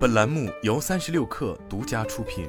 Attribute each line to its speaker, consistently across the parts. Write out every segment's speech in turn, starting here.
Speaker 1: 本栏目由三十六氪独家出品。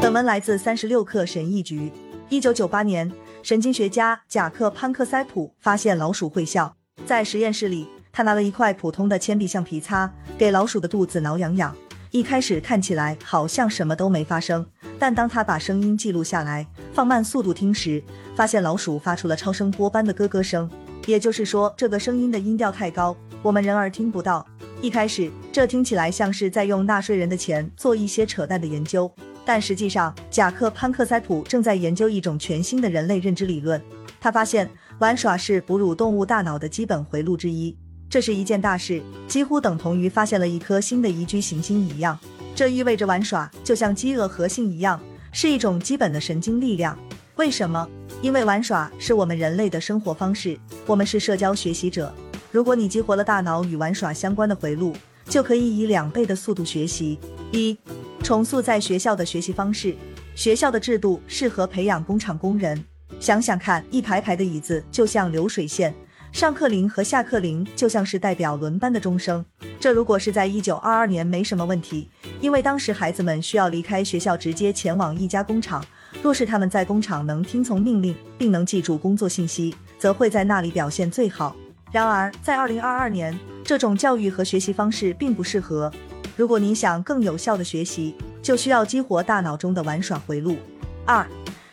Speaker 2: 本文来自三十六氪神译局。一九九八年，神经学家贾克潘克塞普发现老鼠会笑。在实验室里，他拿了一块普通的铅笔橡皮擦，给老鼠的肚子挠痒痒。一开始看起来好像什么都没发生，但当他把声音记录下来，放慢速度听时，发现老鼠发出了超声波般的咯咯声。也就是说，这个声音的音调太高，我们人耳听不到。一开始，这听起来像是在用纳税人的钱做一些扯淡的研究，但实际上，贾克潘克塞普正在研究一种全新的人类认知理论。他发现，玩耍是哺乳动物大脑的基本回路之一，这是一件大事，几乎等同于发现了一颗新的宜居行星一样。这意味着玩耍就像饥饿核心一样，是一种基本的神经力量。为什么？因为玩耍是我们人类的生活方式，我们是社交学习者。如果你激活了大脑与玩耍相关的回路，就可以以两倍的速度学习。一、重塑在学校的学习方式。学校的制度适合培养工厂工人。想想看，一排排的椅子就像流水线，上课铃和下课铃就像是代表轮班的钟声。这如果是在一九二二年没什么问题，因为当时孩子们需要离开学校，直接前往一家工厂。若是他们在工厂能听从命令，并能记住工作信息，则会在那里表现最好。然而，在二零二二年，这种教育和学习方式并不适合。如果你想更有效的学习，就需要激活大脑中的玩耍回路。二，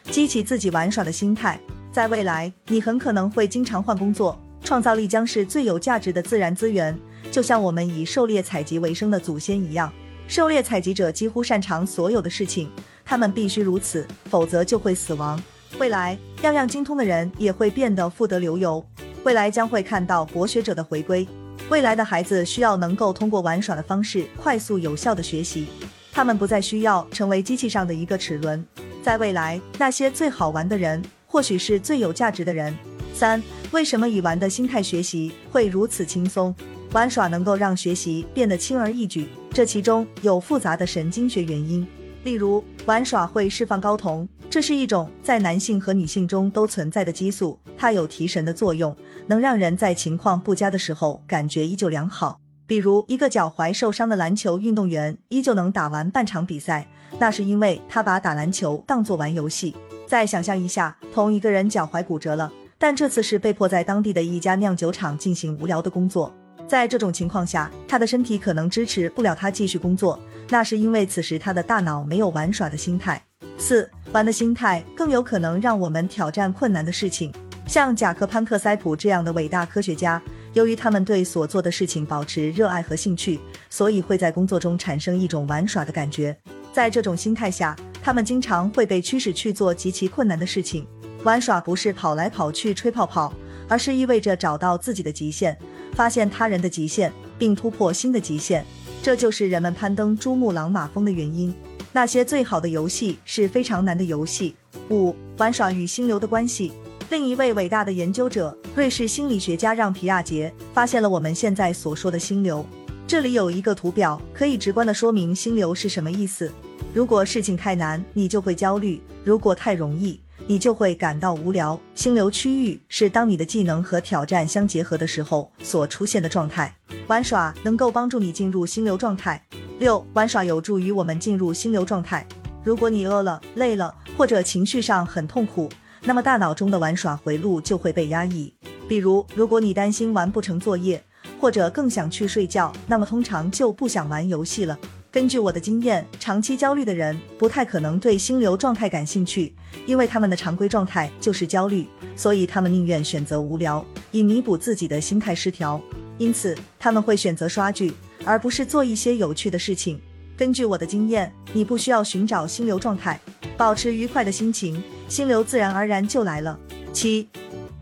Speaker 2: 激起自己玩耍的心态。在未来，你很可能会经常换工作，创造力将是最有价值的自然资源，就像我们以狩猎采集为生的祖先一样。狩猎采集者几乎擅长所有的事情。他们必须如此，否则就会死亡。未来，样样精通的人也会变得富得流油。未来将会看到博学者的回归。未来的孩子需要能够通过玩耍的方式快速有效的学习，他们不再需要成为机器上的一个齿轮。在未来，那些最好玩的人，或许是最有价值的人。三，为什么以玩的心态学习会如此轻松？玩耍能够让学习变得轻而易举，这其中有复杂的神经学原因。例如，玩耍会释放睾酮，这是一种在男性和女性中都存在的激素，它有提神的作用，能让人在情况不佳的时候感觉依旧良好。比如，一个脚踝受伤的篮球运动员依旧能打完半场比赛，那是因为他把打篮球当作玩游戏。再想象一下，同一个人脚踝骨折了，但这次是被迫在当地的一家酿酒厂进行无聊的工作。在这种情况下，他的身体可能支持不了他继续工作，那是因为此时他的大脑没有玩耍的心态。四玩的心态更有可能让我们挑战困难的事情。像贾克潘克塞普这样的伟大科学家，由于他们对所做的事情保持热爱和兴趣，所以会在工作中产生一种玩耍的感觉。在这种心态下，他们经常会被驱使去做极其困难的事情。玩耍不是跑来跑去吹泡泡，而是意味着找到自己的极限。发现他人的极限，并突破新的极限，这就是人们攀登珠穆朗玛峰的原因。那些最好的游戏是非常难的游戏。五、玩耍与心流的关系。另一位伟大的研究者，瑞士心理学家让皮亚杰发现了我们现在所说的心流。这里有一个图表，可以直观的说明心流是什么意思。如果事情太难，你就会焦虑；如果太容易，你就会感到无聊。心流区域是当你的技能和挑战相结合的时候所出现的状态。玩耍能够帮助你进入心流状态。六，玩耍有助于我们进入心流状态。如果你饿了、累了，或者情绪上很痛苦，那么大脑中的玩耍回路就会被压抑。比如，如果你担心完不成作业，或者更想去睡觉，那么通常就不想玩游戏了。根据我的经验，长期焦虑的人不太可能对心流状态感兴趣，因为他们的常规状态就是焦虑，所以他们宁愿选择无聊，以弥补自己的心态失调。因此，他们会选择刷剧，而不是做一些有趣的事情。根据我的经验，你不需要寻找心流状态，保持愉快的心情，心流自然而然就来了。七，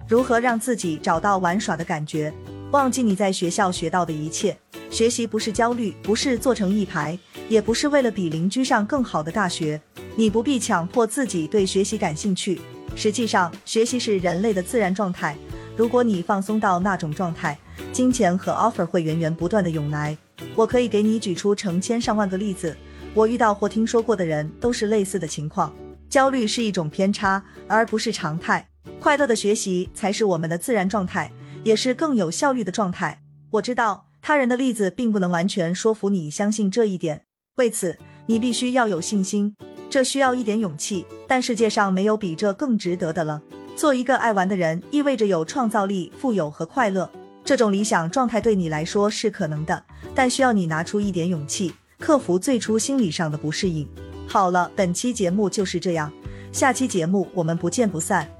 Speaker 2: 如何让自己找到玩耍的感觉？忘记你在学校学到的一切。学习不是焦虑，不是坐成一排，也不是为了比邻居上更好的大学。你不必强迫自己对学习感兴趣。实际上，学习是人类的自然状态。如果你放松到那种状态，金钱和 offer 会源源不断的涌来。我可以给你举出成千上万个例子。我遇到或听说过的人都是类似的情况。焦虑是一种偏差，而不是常态。快乐的学习才是我们的自然状态，也是更有效率的状态。我知道他人的例子并不能完全说服你相信这一点，为此你必须要有信心，这需要一点勇气。但世界上没有比这更值得的了。做一个爱玩的人，意味着有创造力、富有和快乐。这种理想状态对你来说是可能的，但需要你拿出一点勇气，克服最初心理上的不适应。好了，本期节目就是这样，下期节目我们不见不散。